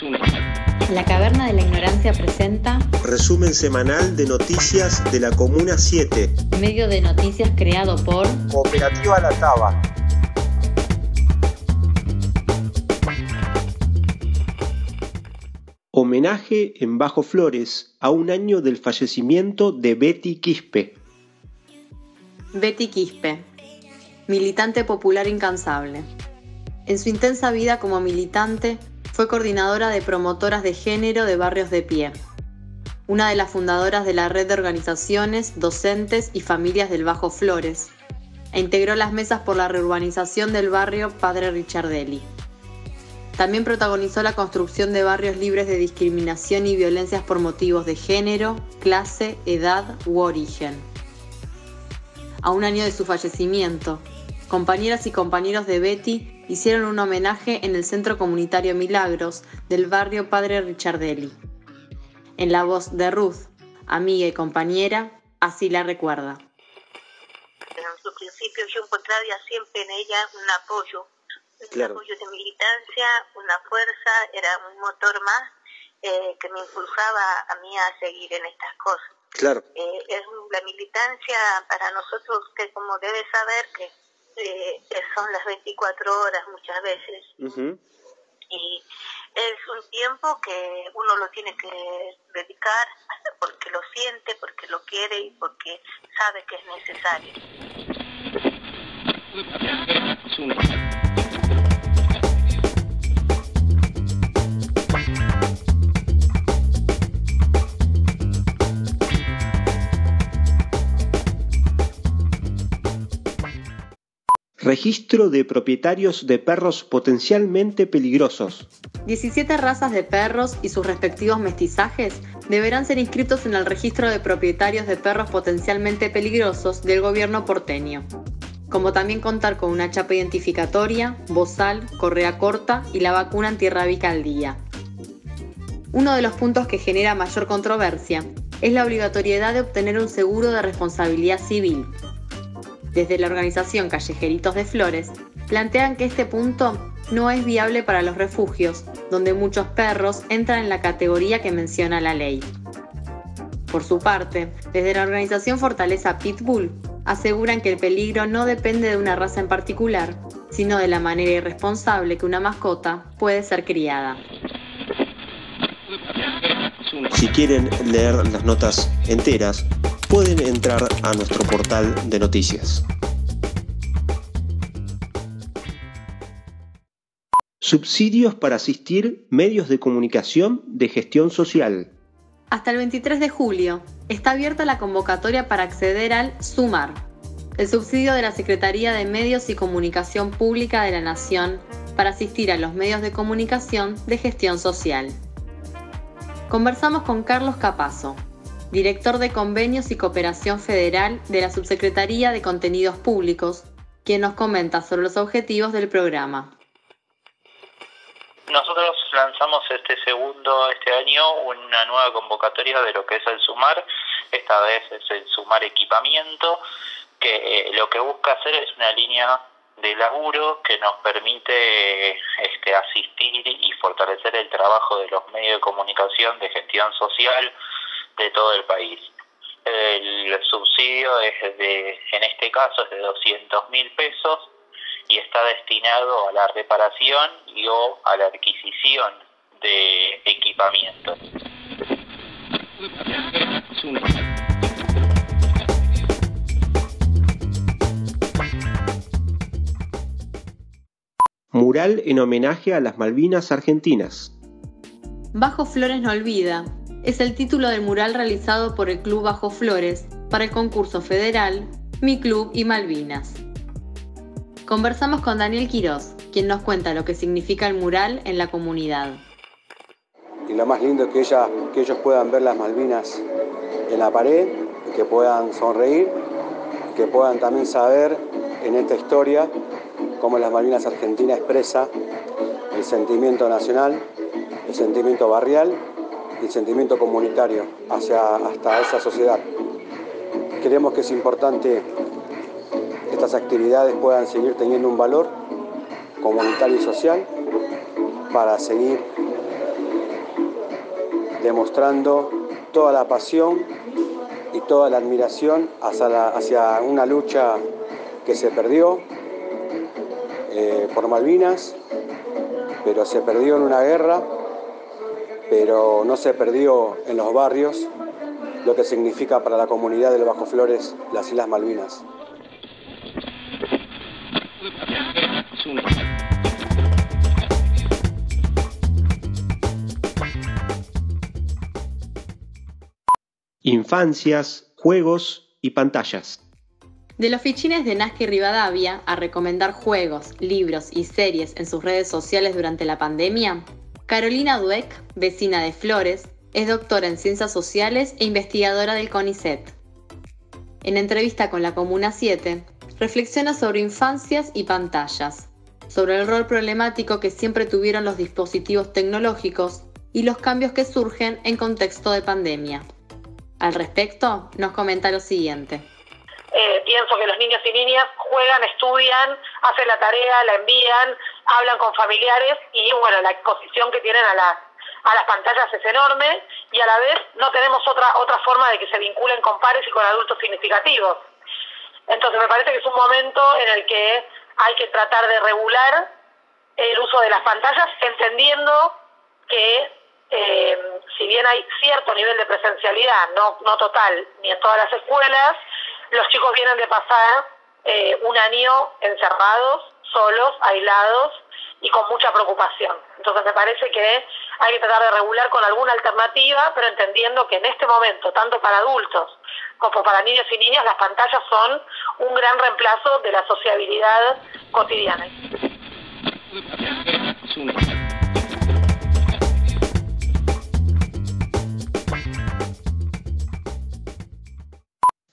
La Caverna de la Ignorancia presenta Resumen semanal de noticias de la Comuna 7. medio de noticias creado por Cooperativa La Taba. Homenaje en Bajo Flores a un año del fallecimiento de Betty Quispe. Betty Quispe, militante popular incansable. En su intensa vida como militante, fue coordinadora de promotoras de género de barrios de pie, una de las fundadoras de la red de organizaciones, docentes y familias del Bajo Flores, e integró las mesas por la reurbanización del barrio Padre Richardelli. También protagonizó la construcción de barrios libres de discriminación y violencias por motivos de género, clase, edad u origen. A un año de su fallecimiento, compañeras y compañeros de Betty hicieron un homenaje en el Centro Comunitario Milagros del barrio Padre Richardelli. En la voz de Ruth, amiga y compañera, así la recuerda. en su principio yo encontraba siempre en ella un apoyo, un Claro. apoyo de militancia, una fuerza, era un motor más eh, que me impulsaba a mí a seguir en estas cosas. Claro. Eh, es la militancia para nosotros, usted como debe saber que eh, son las 24 horas muchas veces y es un tiempo que uno lo tiene que dedicar porque lo siente, porque lo quiere y porque sabe que es necesario. Registro de propietarios de perros potencialmente peligrosos. 17 razas de perros y sus respectivos mestizajes deberán ser inscritos en el registro de propietarios de perros potencialmente peligrosos del gobierno porteño, como también contar con una chapa identificatoria, bozal, correa corta y la vacuna antirrábica al día. Uno de los puntos que genera mayor controversia es la obligatoriedad de obtener un seguro de responsabilidad civil. Desde la organización Callejeritos de Flores, plantean que este punto no es viable para los refugios, donde muchos perros entran en la categoría que menciona la ley. Por su parte, desde la organización Fortaleza Pitbull, aseguran que el peligro no depende de una raza en particular, sino de la manera irresponsable que una mascota puede ser criada. Si quieren leer las notas enteras, pueden entrar a nuestro portal de noticias. Subsidios para asistir medios de comunicación de gestión social. Hasta el 23 de julio está abierta la convocatoria para acceder al SUMAR, el subsidio de la Secretaría de Medios y Comunicación Pública de la Nación para asistir a los medios de comunicación de gestión social. Conversamos con Carlos Capazo, director de Convenios y Cooperación Federal de la Subsecretaría de Contenidos Públicos, quien nos comenta sobre los objetivos del programa. Nosotros lanzamos este segundo, este año, una nueva convocatoria de lo que es el SUMAR. Esta vez es el SUMAR Equipamiento, que eh, lo que busca hacer es una línea de laburo que nos permite este, asistir y fortalecer el trabajo de los medios de comunicación de gestión social de todo el país. El subsidio es de, en este caso es de 200 mil pesos y está destinado a la reparación y o a la adquisición de equipamiento. Mural en homenaje a las Malvinas Argentinas. Bajo Flores no olvida es el título del mural realizado por el Club Bajo Flores para el concurso federal Mi Club y Malvinas. Conversamos con Daniel Quirós, quien nos cuenta lo que significa el mural en la comunidad. y lo más lindo es que, ellos puedan ver las Malvinas en la pared, que puedan sonreír, que puedan también saber en esta historia cómo las Malvinas Argentinas expresa el sentimiento nacional, el sentimiento barrial el sentimiento comunitario hacia hasta esa sociedad. Creemos que es importante que estas actividades puedan seguir teniendo un valor comunitario y social para seguir demostrando toda la pasión y toda la admiración hacia, una lucha que se perdió eh, por Malvinas, pero se perdió en una guerra, pero no se perdió en los barrios, lo que significa para la comunidad del Bajo Flores las Islas Malvinas. Infancias, juegos y pantallas. De los fichines de Nazca y Rivadavia a recomendar juegos, libros y series en sus redes sociales durante la pandemia, Carolina Dueck, vecina de Flores, es doctora en ciencias sociales e investigadora del CONICET. En entrevista con la Comuna 7, reflexiona sobre infancias y pantallas, sobre el rol problemático que siempre tuvieron los dispositivos tecnológicos y los cambios que surgen en contexto de pandemia. Al respecto, nos comenta lo siguiente. Eh, pienso que los niños y niñas juegan, estudian, hacen la tarea, la envían, hablan con familiares y bueno, la exposición que tienen a, a las pantallas es enorme y a la vez no tenemos otra, otra forma de que se vinculen con pares y con adultos significativos. Entonces me parece que es un momento en el que hay que tratar de regular el uso de las pantallas entendiendo que eh, si bien hay cierto nivel de presencialidad, no, no total, ni en todas las escuelas, los chicos vienen de pasar eh, un año encerrados, solos, aislados y con mucha preocupación. Entonces me parece que hay que tratar de regular con alguna alternativa, pero entendiendo que en este momento, tanto para adultos como para niños y niñas, las pantallas son un gran reemplazo de la sociabilidad cotidiana.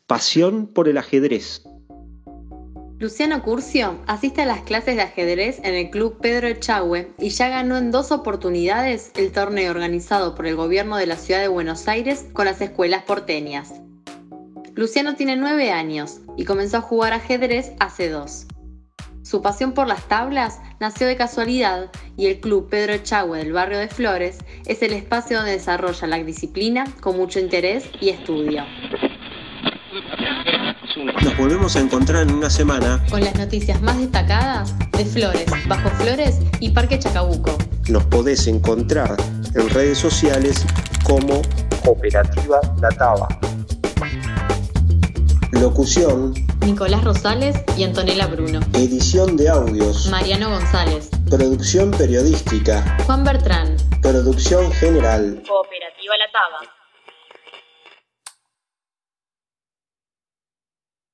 Pasión por el ajedrez. Luciano Curcio asiste a las clases de ajedrez en el Club Pedro Echagüe y ya ganó en dos oportunidades el torneo organizado por el gobierno de la ciudad de Buenos Aires con las escuelas porteñas. Luciano tiene nueve años y comenzó a jugar ajedrez hace dos. Su pasión por las tablas nació de casualidad y el Club Pedro Echagüe del barrio de Flores es el espacio donde desarrolla la disciplina con mucho interés y estudio. Nos volvemos a encontrar en una semana con las noticias más destacadas de Flores, Bajo Flores y Parque Chacabuco. Nos podés encontrar en redes sociales como Cooperativa La Taba. Locución Nicolás Rosales y Antonella Bruno. Edición de audios Mariano González. Producción periodística Juan Bertrán. Producción general Cooperativa La Taba.